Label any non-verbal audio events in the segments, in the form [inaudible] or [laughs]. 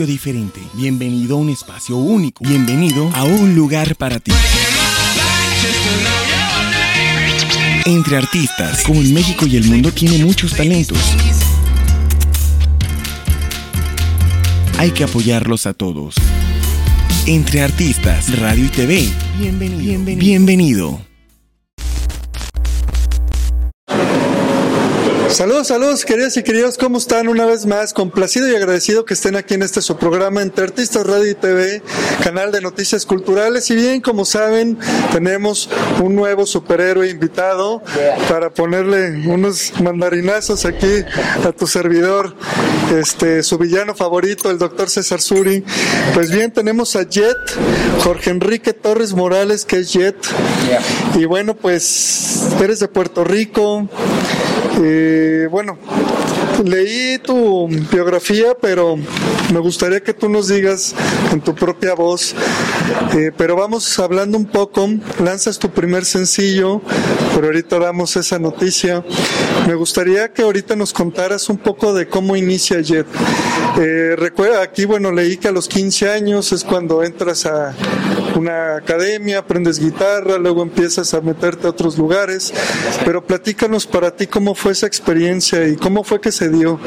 Espacio diferente. Bienvenido a un espacio único. Bienvenido a un lugar para ti. Entre artistas, como en México y el mundo tiene muchos talentos. Hay que apoyarlos a todos. Entre artistas, radio y TV. Bienvenido. Bienvenido. Bienvenido. Saludos, saludos, queridas y queridos, ¿cómo están? Una vez más, complacido y agradecido que estén aquí en este su programa Entre Artistas Radio y TV, canal de noticias culturales. Y bien, como saben, tenemos un nuevo superhéroe invitado para ponerle unos mandarinazos aquí a tu servidor, este, su villano favorito, el doctor César Suri. Pues bien, tenemos a Jet, Jorge Enrique Torres Morales, que es Jet. Y bueno, pues eres de Puerto Rico. Eh, bueno, leí tu biografía, pero me gustaría que tú nos digas en tu propia voz. Eh, pero vamos hablando un poco. Lanzas tu primer sencillo, pero ahorita damos esa noticia. Me gustaría que ahorita nos contaras un poco de cómo inicia Jet. Eh, recuerda, aquí, bueno, leí que a los 15 años es cuando entras a una academia, aprendes guitarra, luego empiezas a meterte a otros lugares. Pero platícanos para ti cómo fue esa experiencia y cómo fue que se dio.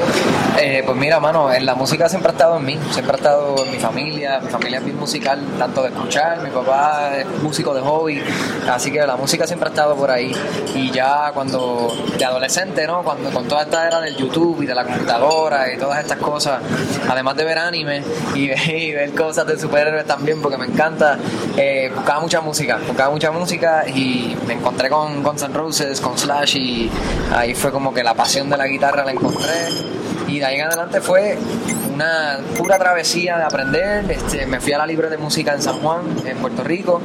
Eh, pues mira, mano, la música siempre ha estado en mí, siempre ha estado en mi familia, mi familia es bien musical, tanto de escuchar, mi papá es músico de hobby, así que la música siempre ha estado por ahí. Y ya cuando, de adolescente, ¿no? Cuando con toda esta era del YouTube y de la computadora y todas estas cosas, además de ver anime y, [laughs] ver cosas de superhéroes también, porque me encanta, eh, buscaba mucha música, buscaba mucha música y me encontré con Guns N' Roses, con Slash y ahí fue como que la pasión de la guitarra la encontré. Y de ahí en adelante fue una pura travesía de aprender. Este, me fui a la Libre de Música en San Juan, en Puerto Rico,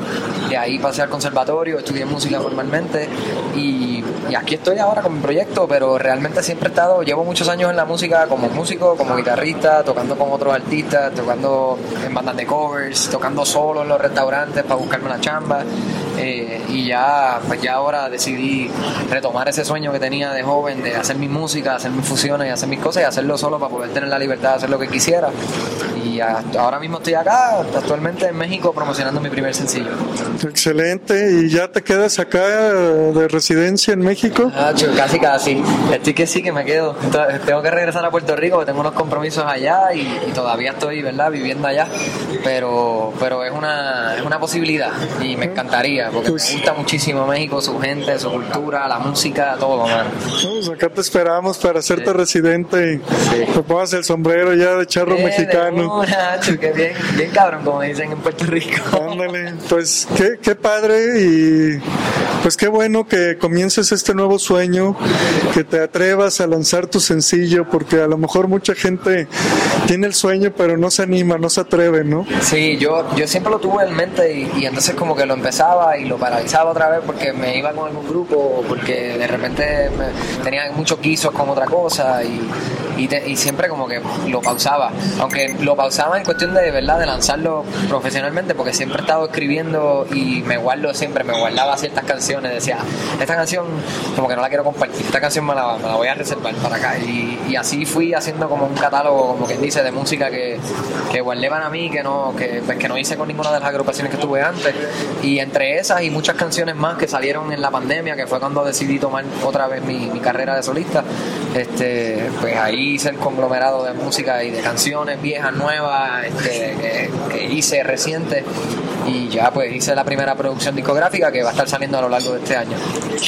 y ahí pasé al conservatorio, estudié música formalmente y, aquí estoy ahora con mi proyecto, pero realmente siempre he estado, llevo muchos años en la música como músico, como guitarrista, tocando con otros artistas, tocando en bandas de covers, tocando solo en los restaurantes para buscarme una chamba. Eh, y ya, pues ya ahora decidí retomar ese sueño que tenía de joven de hacer mi música, hacer mis fusiones y hacer mis cosas y hacerlo solo para poder tener la libertad de hacer lo que quisiera. Y ahora mismo estoy acá, actualmente en México, promocionando mi primer sencillo. Excelente. ¿Y ya te quedas acá de residencia en México? Ah, casi, casi. Estoy que sí, que me quedo. Tengo que regresar a Puerto Rico, porque tengo unos compromisos allá y, todavía estoy, ¿verdad?, viviendo allá. Pero, pero es, una, es una posibilidad y me encantaría, porque me gusta muchísimo México, su gente, su cultura, la música, todo, man. Pues acá te esperamos para hacerte residente y te pongas el sombrero ya de charro mexicano. que bien, bien cabrón, como dicen en Puerto Rico. Ándale, pues qué, qué padre y pues qué bueno que comiences este nuevo sueño, que te atrevas a lanzar tu sencillo, porque a lo mejor mucha gente tiene el sueño pero no se anima, no se atreve, ¿no? Sí, yo, yo siempre lo tuve en mente y, y entonces como que lo empezaba y lo paralizaba otra vez porque me iba con algún grupo, porque de repente me, tenía muchos quisos con otra cosa y, y, y, siempre como que lo pausaba. Aunque lo pausaba en cuestión de, verdad de lanzarlo profesionalmente, porque siempre he estado escribiendo y me guardo siempre, me guardaba ciertas canciones. Decía, esta canción como que no la quiero compartir, esta canción me la, voy a reservar para acá. Y, así fui haciendo como un catálogo, como quien dice, de música que, que guardé para mí, que no, que, pues, que no hice con ninguna de las agrupaciones que tuve antes. Y entre esas y muchas canciones más que salieron en la pandemia, que fue cuando decidí tomar otra vez mi, carrera de solista, este, pues ahí hice el conglomerado de música y de canciones viejas, nuevas, este, que, hice reciente y ya pues hice la primera producción discográfica que va a estar saliendo a lo largo de este año.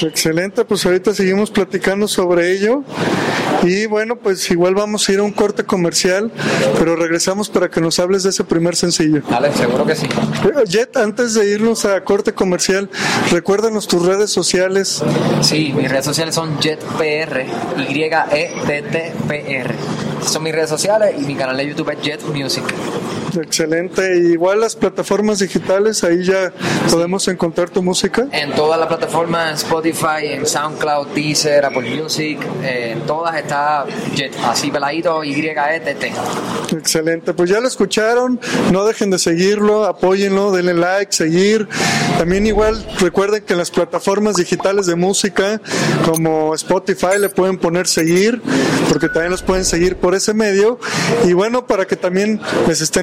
Excelente, pues ahorita seguimos platicando sobre ello y bueno, pues igual vamos a ir a un corte comercial, pero regresamos para que nos hables de ese primer sencillo. Vale, seguro que sí. Jet, antes de irnos a corte comercial, recuérdanos tus redes sociales. Sí, mis redes sociales son JetPR, Y-E-T-T-P-R. Son mis redes sociales y mi canal de YouTube es Jet Music. [laughs] Excelente. Y igual las plataformas digitales, ahí ya podemos encontrar tu música. En todas las plataformas, Spotify, en SoundCloud, Deezer, Apple Music, eh, en todas está Jet, así peladito, Y-E-T-T. Excelente. Pues ya lo escucharon. No dejen de seguirlo, apóyenlo, denle like, seguir. También igual recuerden que en las plataformas digitales de música como Spotify le pueden poner seguir, porque también los pueden seguir por ese medio. Y bueno, para que también les esté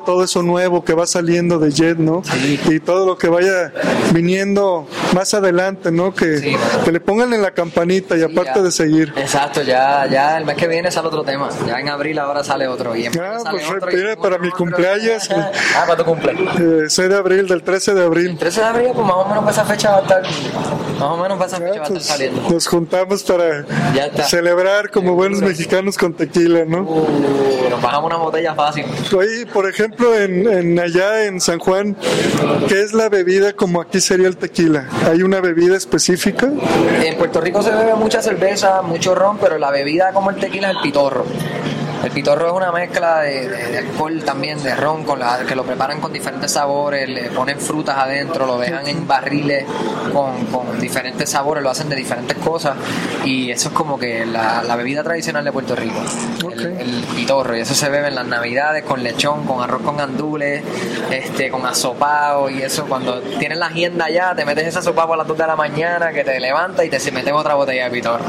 todo eso nuevo que va saliendo de Jet, ¿no? Y todo lo que vaya viniendo más adelante, ¿no? Que, que le pongan en la campanita y aparte ya. de seguir. Exacto, ya, ya el mes que viene sale otro tema. Ya en abril ahora sale otro. Y en Ah, pues otro, y mira, para mi cumpleaños. [laughs] ah, para tu cumpleaños. Eh, 6 de abril, del 13 de abril. 13 de abril, pues más o menos para esa fecha va a estar. Más o menos para esa fecha va a estar Pues, saliendo. nos juntamos para celebrar como buenos mexicanos con tequila, ¿no? Uh, nos bajamos una botella fácil. Oye, por ejemplo, en, en allá en San Juan, ¿qué es la bebida como aquí sería el tequila? ¿Hay una bebida específica? En Puerto Rico se bebe mucha cerveza, mucho ron, pero la bebida como el tequila es el pitorro. El pitorro es una mezcla de, de- de alcohol también, de ron, con la, que lo preparan con diferentes sabores, le ponen frutas adentro, lo dejan en barriles con, con diferentes sabores, lo hacen de diferentes cosas y eso es como que la, la bebida tradicional de Puerto Rico, el, pitorro, y eso se bebe en las navidades con lechón, con arroz con gandules, este, con asopado y eso, cuando tienes la agenda ya, te metes ese asopado a las 2 de la mañana, que te levantas y te se metes otra botella de pitorro.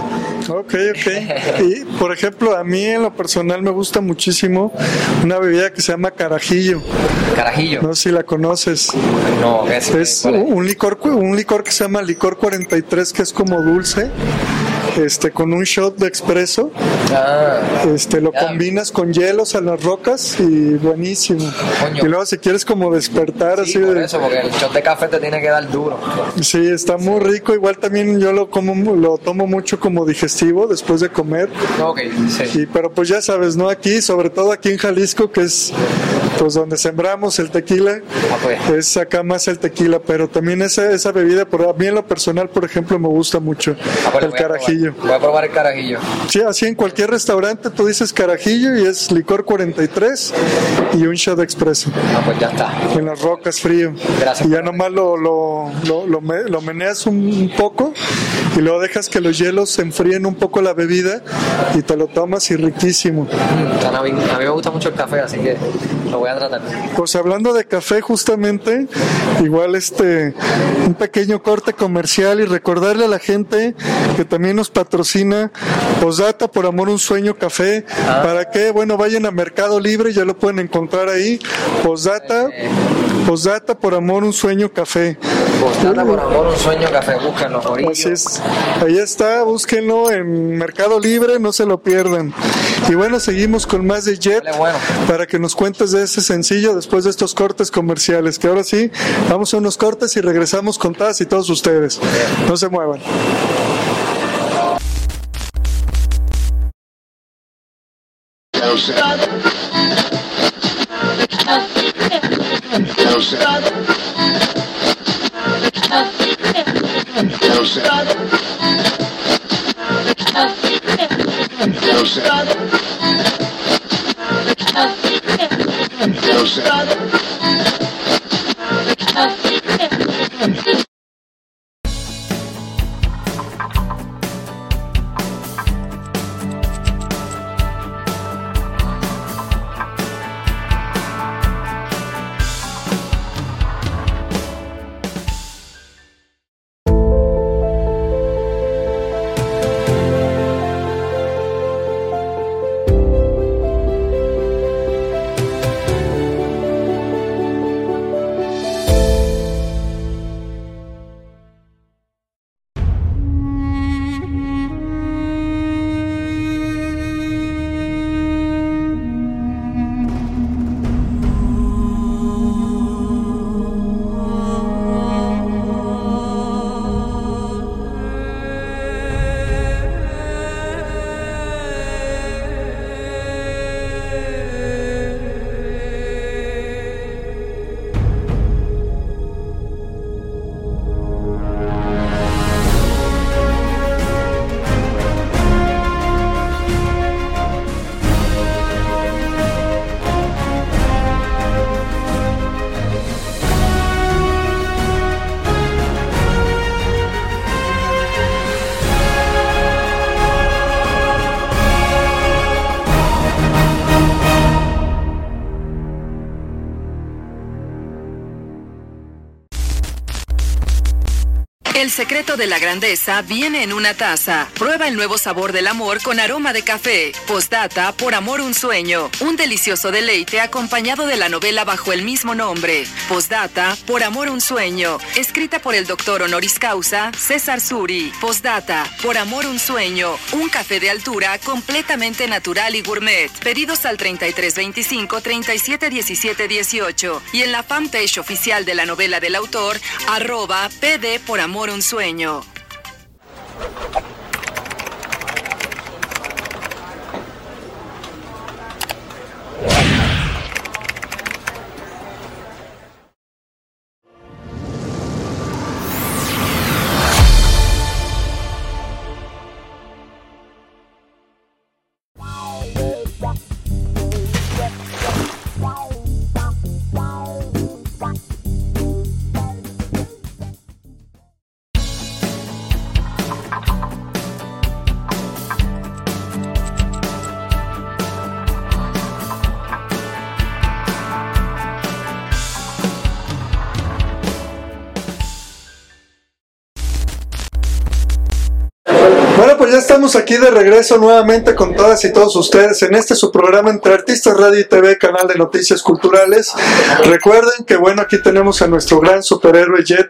Ok, ok. Y, por ejemplo, a mí en lo personal me gusta muchísimo una bebida que se llama carajillo. Carajillo. No sé si la conoces. No, ¿qué es? Es ¿Cuál es? un licor, un licor que se llama licor 43, que es como dulce, este, con un shot de expreso. Ah, Este, lo Ya. combinas con hielos a las rocas y buenísimo. Coño. Y luego si quieres como despertar sí, así por de... eso, porque el shot de café te tiene que dar duro. Sí, está muy rico. Igual también yo lo como, lo tomo mucho como digestivo después de comer. Ok, sí. Y, pero pues ya sabes, ¿no? Aquí, sobre todo aquí en Jalisco, que es pues donde sembramos el tequila, Ah, pues. es acá más el tequila, pero también esa, esa bebida, por, a mí en lo personal, por ejemplo, me gusta mucho Ah, pues, el voy a probar. carajillo. Voy a probar el carajillo. Sí, así en cualquier restaurante tú dices carajillo y es licor 43 y un shot expreso. Ah, pues ya está. En las rocas frío. Gracias Y ya nomás lo, lo, lo, lo me- lo meneas un, un poco y luego dejas que los hielos se enfríen un poco la bebida y te lo tomas y riquísimo. Mm, A mí, a mí me gusta mucho el café, así que lo voy a Pues hablando de café justamente, igual este un pequeño corte comercial y recordarle a la gente que también nos patrocina Posdata por amor un sueño café, para que bueno vayan a Mercado Libre, ya lo pueden encontrar ahí. Posdata, Posdata por amor un sueño café. Postdata por amor, un sueño café, búsquenlo. Así es. Ahí está, búsquenlo en Mercado Libre, no se lo pierdan. Y bueno, seguimos con más de Jet bueno. para que nos cuentes de este sencillo después de estos cortes comerciales, que ahora sí, vamos a unos cortes y regresamos con Taz y todos ustedes. No se muevan. and feel better. Secreto de la grandeza viene en una taza. Prueba el nuevo sabor del amor con aroma de café. Postdata por amor un sueño. Un delicioso deleite acompañado de la novela bajo el mismo nombre. Postdata por amor un sueño. Escrita por el doctor honoris causa César Suri. Postdata por amor un sueño. Un café de altura completamente natural y gourmet. Pedidos al 3325 3717 18 y en la fanpage oficial de la novela del autor arroba PD por amor un sueño. Bueno, estamos aquí de regreso nuevamente con todas y todos ustedes en este su programa entre artistas radio y TV, canal de noticias culturales. Recuerden que bueno, aquí tenemos a nuestro gran superhéroe Jet,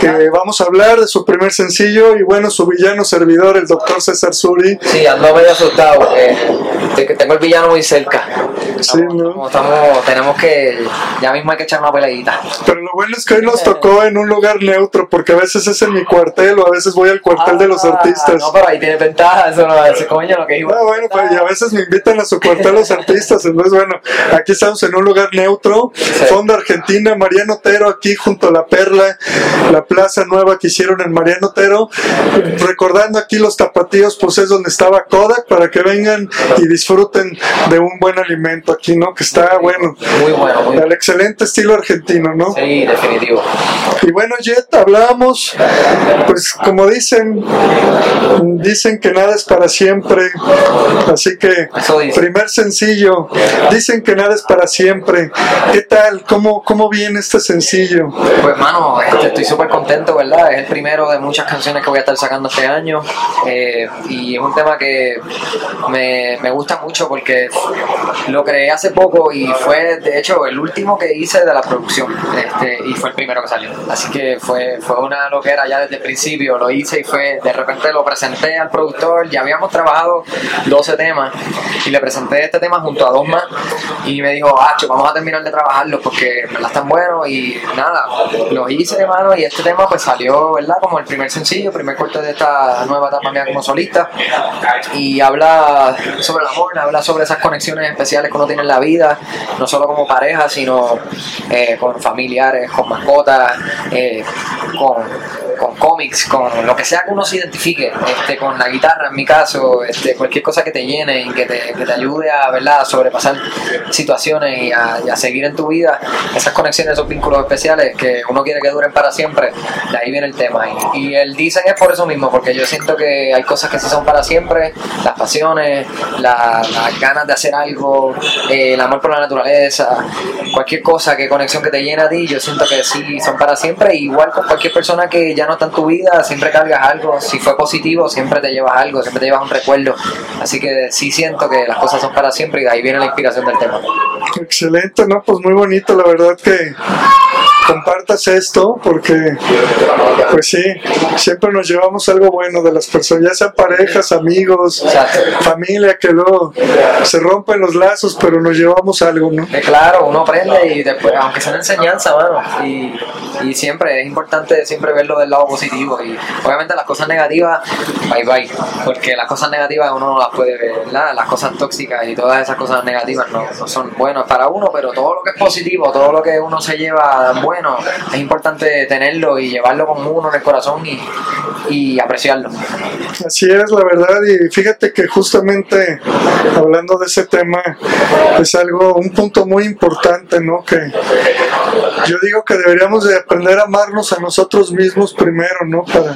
que vamos a hablar de su primer sencillo y bueno, su villano servidor, el doctor César Suri. Sí, ando medio asustado que tengo el villano muy cerca. Sí, ¿no? Estamos- tenemos que, ya mismo hay que echar una peleadita. Pero lo bueno es que hoy nos tocó en un lugar neutro, porque a veces es en mi cuartel o a veces voy al cuartel de los Ah, artistas. No, pero ahí tiene ventaja, eso no es coño lo que iba. Ah, bueno, pues, y a veces me invitan a su cuartel los artistas, entonces bueno, aquí estamos en un lugar neutro, Fondo Argentina, Mariano Otero, aquí junto a la Perla, la plaza nueva que hicieron en Mariano Otero, recordando aquí los tapatíos, pues es donde estaba Kodak, para que vengan y disfruten de un buen alimento aquí, ¿no? Que está bueno, Muy bueno, muy al bueno. excelente estilo argentino, ¿no? Sí, definitivo. Y bueno, Jet, hablábamos, pues como dicen, dicen que nada es para siempre, así que primer sencillo, dicen que nada es para siempre. ¿Qué tal? ¿Cómo, cómo viene este sencillo? Pues mano, este, estoy súper contento, ¿verdad? Es el primero de muchas canciones que voy a estar sacando este año eh, y es un tema que me, me gusta mucho porque lo creé hace poco y fue de hecho el último que hice de la producción este, y fue el primero que salió. Así que fue, fue una loquera ya desde el principio, lo hice y fue, de repente lo presenté al productor, ya habíamos trabajado 12 temas y le presenté este tema junto a dos más y me dijo, Acho, vamos a terminar de trabajarlo porque en verdad están buenos y nada, los hice hermano y este tema pues salió, ¿verdad? Como el primer sencillo, primer corte de esta nueva etapa mía como solista y habla sobre el amor, habla sobre esas conexiones especiales uno tiene en la vida, no solo como pareja, sino eh, con familiares, con mascotas, eh, con, con cómics, con lo que sea que uno se identifique, este, con la guitarra en mi caso, este, cualquier cosa que te llene y que te, que te ayude a, ¿verdad? a sobrepasar situaciones y a, a seguir en tu vida, esas conexiones, esos vínculos especiales que uno quiere que duren para siempre, de ahí viene el tema. Y, y el dicen es por eso mismo, porque yo siento que hay cosas que sí son para siempre, las pasiones, la- las ganas de hacer algo, eh, el amor por la naturaleza, cualquier cosa, que conexión que te llena a ti, yo siento que sí son para siempre. Igual con cualquier persona que ya no está en tu vida, siempre cargas algo, si fue positivo, siempre te llevas algo, siempre te llevas un recuerdo. Así que sí siento que las cosas son para siempre y de ahí viene la inspiración del tema. Excelente, ¿no? Pues muy bonito, la verdad que compartas esto, porque pues sí, siempre nos llevamos algo bueno de las personas, ya sean parejas, amigos, Exacto. familia, que luego se rompen los lazos, pero nos llevamos algo, ¿no? Eh, claro, uno aprende y después, aunque sea una enseñanza, mano, y, y siempre es importante siempre verlo del lado positivo y obviamente las cosas negativas, bye bye, porque las cosas negativas uno no las puede ver, ¿verdad? Las cosas tóxicas y todas esas cosas negativas no, no son buenas para uno, pero todo lo que es positivo, todo lo que uno se lleva bueno, es importante tenerlo y llevarlo con uno en el corazón y, y apreciarlo. Así es, la verdad, y fíjate que justamente hablando de ese tema es algo, un punto muy importante, ¿no? Que yo digo que deberíamos de aprender a amarnos a nosotros mismos primero, ¿no? Para,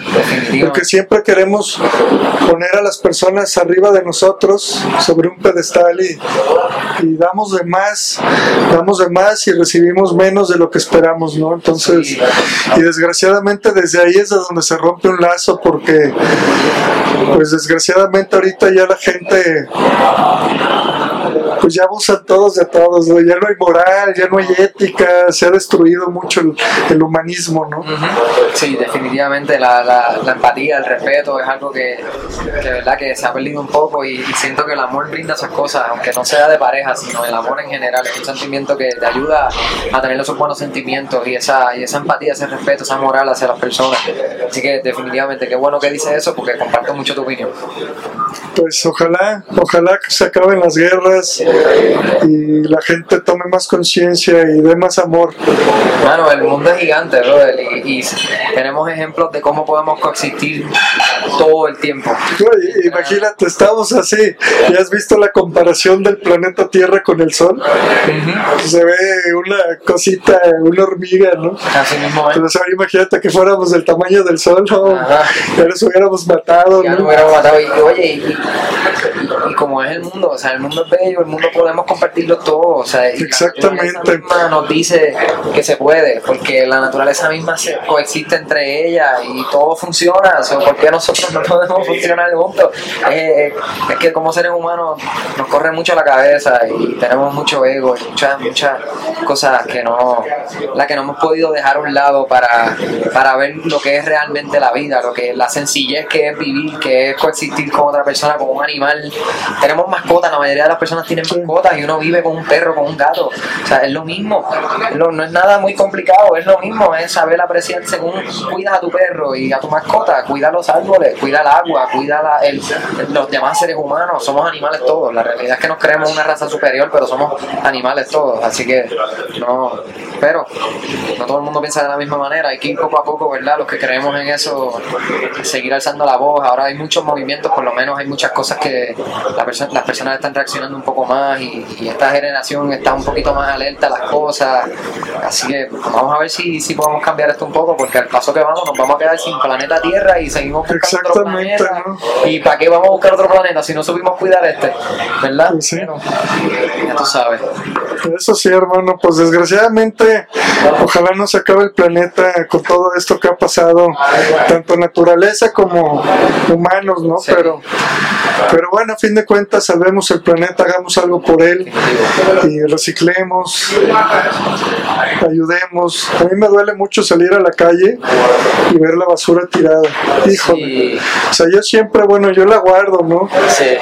porque siempre queremos poner a las personas arriba de nosotros, sobre un pedestal y, y damos de más, damos de más y recibimos menos de lo que esperamos, ¿no? Entonces, y desgraciadamente desde ahí es de donde se rompe un lazo porque pues desgraciadamente ahorita ya la gente pues ya abusan todos de todos, ya no hay moral, ya no hay ética, se ha destruido mucho el, humanismo, ¿no? Sí, definitivamente la, la, empatía, el respeto es algo que, de verdad que se ha perdido un poco y, siento que el amor brinda esas cosas, aunque no sea de pareja, sino el amor en general, es un sentimiento que te ayuda a tener esos buenos sentimientos y esa, y esa empatía, ese respeto, esa moral hacia las personas. Así que definitivamente, qué bueno que dice eso porque comparto mucho tu opinión. Pues ojalá, ojalá que se acaben las guerras, y la gente tome más conciencia y dé más amor. Bueno, el mundo es gigante, brother, y, tenemos ejemplos de cómo podemos coexistir todo el tiempo. imagínate, estamos así, y has visto la comparación del planeta Tierra con el Sol. Se ve una cosita, una hormiga, ¿no? Así mismo. Entonces, ahora imagínate que fuéramos del tamaño del Sol, ¿no? Ya nos hubiéramos matado, ya ¿no? hubiéramos matado. Y, oye, y, y, como es el mundo, o sea, el mundo es bello, el mundo podemos compartirlo todo. O sea, Exactamente. La misma nos dice que se puede, porque la naturaleza misma se coexiste entre ellas y todo funciona. O sea, ¿Por qué nosotros no podemos funcionar juntos? es que como seres humanos nos corre mucho la cabeza y tenemos mucho ego y muchas, muchas cosas que no, la que no hemos podido dejar a un lado para, para ver lo que es realmente la vida, lo que la sencillez que es vivir, que es coexistir con otra persona, con un animal. Tenemos mascotas, la mayoría de las personas tienen y uno vive con un perro, con un gato. O sea, es lo mismo. No, es nada muy complicado, es lo mismo. Es saber apreciar según cuidas a tu perro y a tu mascota, cuida los árboles, cuida el agua, cuida el, los demás seres humanos. Somos animales todos. La realidad es que nos creemos una raza superior, pero somos animales todos. Así que no. Pero no todo el mundo piensa de la misma manera. Hay que ir poco a poco, ¿verdad? Los que creemos en eso, seguir alzando la voz. Ahora hay muchos movimientos, por lo menos hay muchas cosas que la las personas están reaccionando un poco más y, esta generación está un poquito más alerta a las cosas. Así que vamos a ver si, si podemos cambiar esto un poco, porque al paso que vamos nos vamos a quedar sin planeta Tierra y seguimos otro planeta. ¿Y para qué vamos a buscar otro planeta si no supimos cuidar este? ¿Verdad? Sí. ya tú sabes. Eso sí, hermano, pues desgraciadamente, ojalá no se acabe el planeta con todo esto que ha pasado, tanto naturaleza como humanos, ¿no? Pero, pero bueno, a fin de cuentas, salvemos el planeta, hagamos algo por él y reciclemos, ayudemos. A mí me duele mucho salir a la calle y ver la basura tirada. Híjole. O sea, yo siempre, bueno, yo la guardo, ¿no?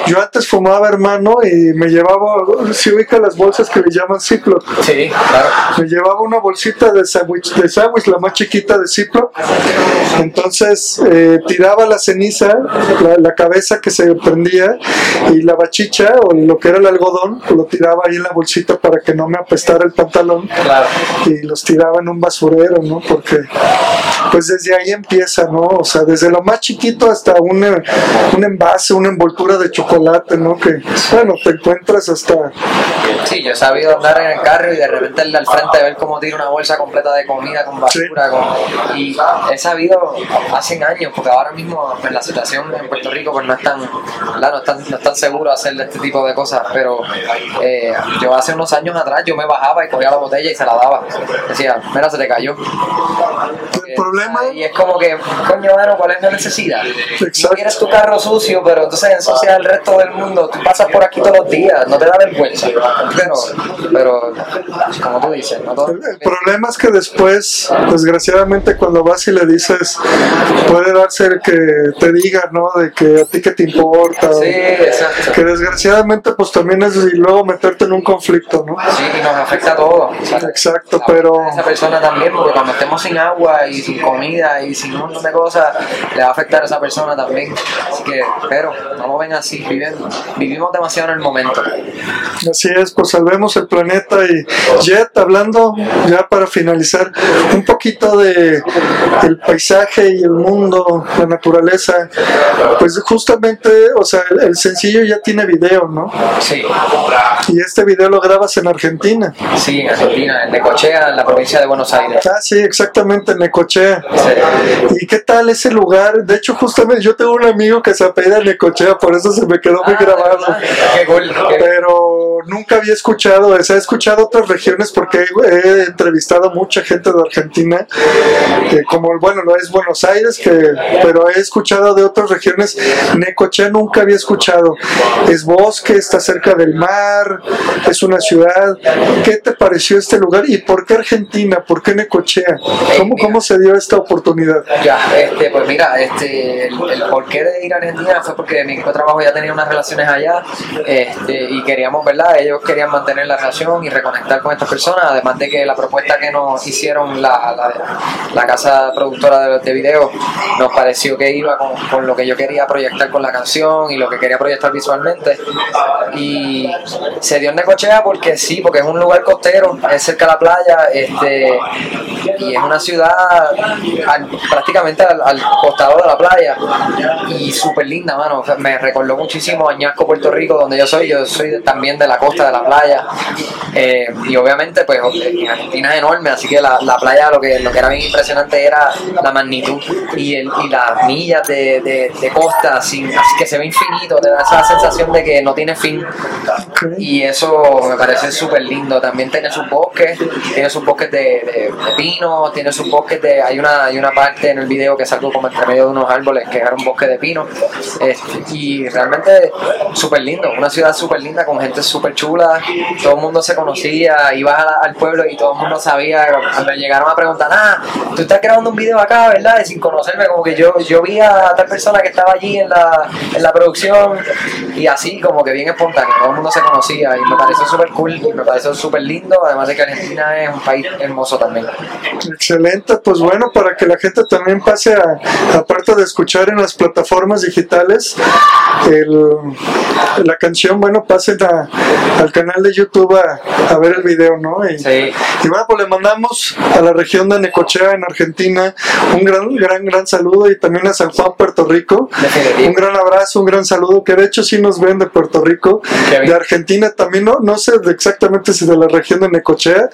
Yo antes fumaba, hermano, y me llevaba, si ubica las bolsas que le llaman Ziploc. Sí, claro. Me llevaba una bolsita de sándwich, de sándwich, la más chiquita de Ziploc. Entonces, eh, tiraba la ceniza, la, la cabeza que se prendía y la bachicha o lo que era el algodón, lo tiraba ahí en la bolsita para que no me apestara el pantalón y los tiraba en un basurero, ¿no? Porque pues desde ahí empieza, ¿no? O sea, desde lo más chiquito hasta un, un envase, una envoltura de chocolate, ¿no? Que, bueno, te encuentras hasta... Sí, yo he sabido andar en el carro y de repente al frente ver cómo tira una bolsa completa de comida con basura. y he sabido hace años, porque ahora mismo pues, la situación en Puerto Rico pues no es tan, no, es tan, no es tan seguro hacer este tipo de cosas, pero eh, yo hace unos años atrás yo me bajaba y cogía la botella y se la daba. Decía, mira, se te cayó. El problema. Y es como que, coño, mano, ¿cuál es la necesidad? No quieres tu carro sucio, pero entonces ensucia el resto del mundo. Tú pasas por aquí todos los días, no te da vergüenza. Pero, pero como tú dices, no todo... el, problema es que después, desgraciadamente, cuando vas y le dices, puede darse que te diga, ¿no? De que a ti que te importa. Sí, exacto. Que desgraciadamente, pues también es y luego meterte en un conflicto, ¿no? Sí, y nos afecta a todos. Exacto, pero... Esa persona también, porque cuando estemos sin agua y sin comida y sin un montón de cosas, le va a afectar a esa persona también. Así que, pero no lo ven así, viven, vivimos demasiado en el momento. Así es, pues salvemos el planeta y Jet, hablando ya para finalizar, un poquito de el paisaje y el mundo, la naturaleza, pues justamente, o sea, el, el sencillo ya tiene video, ¿no? Sí, Y este video lo grabas en Argentina. sí, en Argentina, en Necochea, en la provincia de Buenos Aires. Ah, sí, exactamente, en Necochea. Sí. ¿Y qué tal ese lugar? De hecho, justamente yo tengo un amigo que se apellida Necochea, por eso se me quedó muy Ah, grabado. Qué cool, qué- Pero nunca había escuchado, o sea, he escuchado otras regiones porque he, entrevistado a mucha gente de Argentina, que como, bueno, no es Buenos Aires, que, pero he escuchado de otras regiones. Necochea nunca había escuchado. Es bosque, está cerca del mar, es una ciudad. ¿Qué te pareció este lugar y por qué Argentina? ¿Por qué Necochea? ¿Cómo, cómo se dio esta oportunidad? Ya, este, pues mira, este, el, el porqué de ir a Argentina fue porque mi equipo de trabajo ya tenía unas relaciones allá este, y queríamos, ¿verdad? Ellos querían mantener la relación y reconectar con estas personas, además de que la propuesta que nos hicieron la, la, la casa productora de, de video nos pareció que iba con, con lo que yo quería proyectar con la canción y lo que quería proyectar visualmente. Y se dio en Necochea porque sí, porque es un lugar costero, es cerca de la playa, este, y es una ciudad al- prácticamente al, al costado de la playa y súper linda, mano. Me recordó muchísimo a Puerto Rico, donde yo soy. Yo soy de- también de la costa de la playa. Eh, y obviamente, pues en Argentina es enorme, así que la, la playa lo que, lo que era bien impresionante era la magnitud y, el, y las millas de, de, de costa, así que se ve infinito, te da esa sensación de que no tiene fin. Y eso me parece súper lindo. También tiene sus bosques, tiene sus bosques de, de, de pino, tiene sus bosques de. Hay una, hay una parte en el video que salgo como entre medio de unos árboles que era un bosque de pino. Este, y realmente súper lindo, una ciudad súper linda con gente súper chula. Todo el mundo se conocía, ibas al pueblo y todo el mundo sabía. Me llegaron a preguntar, ah, tú estás grabando un video acá, ¿verdad? Y sin conocerme, como que yo, yo vi a tal persona que estaba allí en la, en la producción y así, como que bien espontáneo. Todo el mundo se conocía y me pareció súper cool y me pareció súper lindo. Además de que Argentina es un país hermoso también. Excelente, pues bueno, para que la gente también pase a, aparte de escuchar en las plataformas digitales, el- la canción, bueno, pasen a- al canal de YouTube a, a ver el video, ¿no? Y, Sí. y bueno, pues le mandamos a la región de Necochea, en Argentina, un gran, gran, gran saludo y también a San Juan, Puerto Rico. Un gran abrazo, un gran saludo, que de hecho sí nos ven de Puerto Rico, de Argentina también, no, no sé exactamente si de la región de Necochea,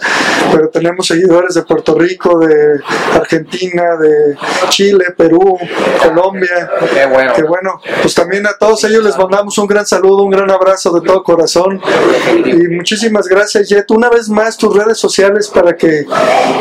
pero tenemos seguidores de Puerto Rico, de Argentina, de Chile, Perú, Colombia. Qué bueno. Que bueno, pues también a todos ellos les mandamos un gran saludo, un gran abrazo de todo corazón y muchísimas gracias Jet. Una vez más tus redes sociales para que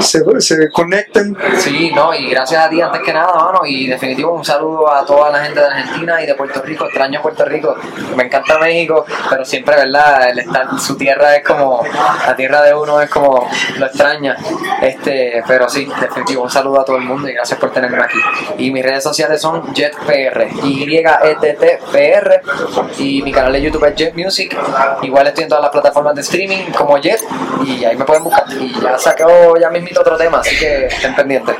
se, se conecten. Sí, no, y gracias a ti antes que nada, mano, y definitivo un saludo a toda la gente de Argentina y de Puerto Rico, extraño Puerto Rico, me encanta México, pero siempre, ¿verdad? El estar, su tierra es como, la tierra de uno es como, lo extraña, este, pero sí, definitivo, un saludo a todo el mundo y gracias por tenerme aquí. Y mis redes sociales son JetPR, Y-E-T-T-P-R, y mi canal de YouTube es Jet Music, igual estoy en todas las plataformas de streaming como Jet, y ahí me pueden buscar, y ya saqué ya mismito otro tema, así que estén pendientes.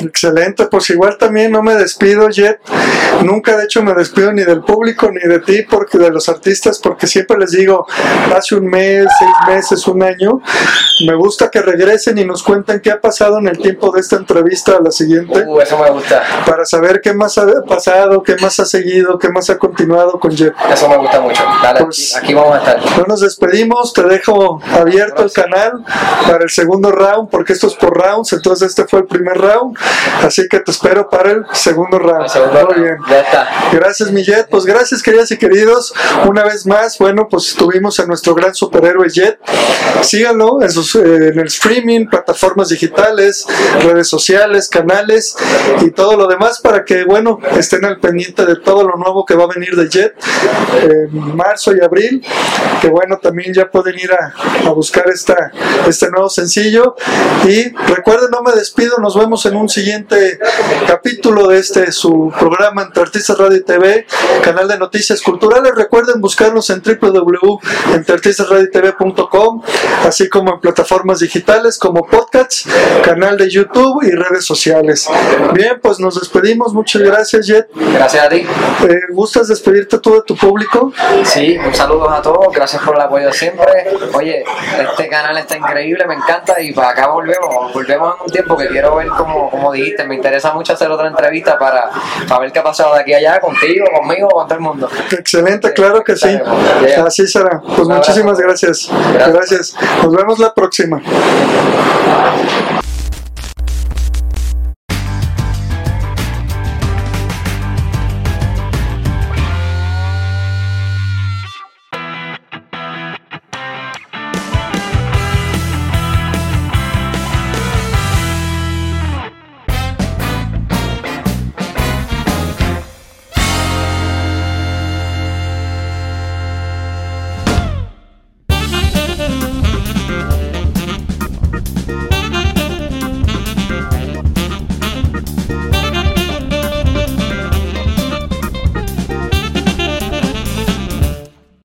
Excelente, pues igual también no me despido, Jet. Nunca de hecho me despido ni del público ni de ti, porque de los artistas, porque siempre les digo, hace un mes, seis meses, un año. Me gusta que regresen y nos cuenten qué ha pasado en el tiempo de esta entrevista a la siguiente, Uh, eso me gusta. para saber qué más ha pasado, qué más ha seguido, qué más ha continuado con Jet. Eso me gusta mucho. Dale, Pues- aquí, aquí vamos a estar. No nos despedimos, te dejo abierto el canal para el segundo round, porque esto es por rounds, entonces este fue el primer round, así que te espero para el segundo round. El segundo Muy round. bien. Ya está. Gracias, mi Jet. Pues gracias, queridas y queridos. Una vez más, bueno, pues tuvimos a nuestro gran superhéroe Jet. Síganlo en, sus, eh, en el streaming, plataformas digitales, redes sociales, canales y todo lo demás para que, bueno, estén al pendiente de todo lo nuevo que va a venir de Jet en marzo y abril. Que bueno, también ya pueden ir a, a buscar esta, este nuevo sencillo. Y recuerden, no me despido, nos vemos en un siguiente capítulo de este su programa entre Artistas Radio y TV, canal de noticias culturales. Recuerden buscarnos en YouTube en artistasradiotv.com, así como en plataformas digitales como podcasts, canal de YouTube y redes sociales. Bien, pues nos despedimos. Muchas gracias, Jet. Gracias a ti. Eh, ¿Gustas despedirte tú de tu público? Sí, un saludo a todos, gracias por el apoyo siempre. Oye, este canal está increíble, me encanta y para acá volvemos, volvemos en un tiempo que quiero ver como, como dijiste, me interesa mucho hacer otra entrevista para, para ver qué ha pasado de aquí a allá, contigo, conmigo, con todo el mundo. Excelente, claro que sí. Así será. Pues muchísimas gracias. Gracias. Nos vemos la próxima.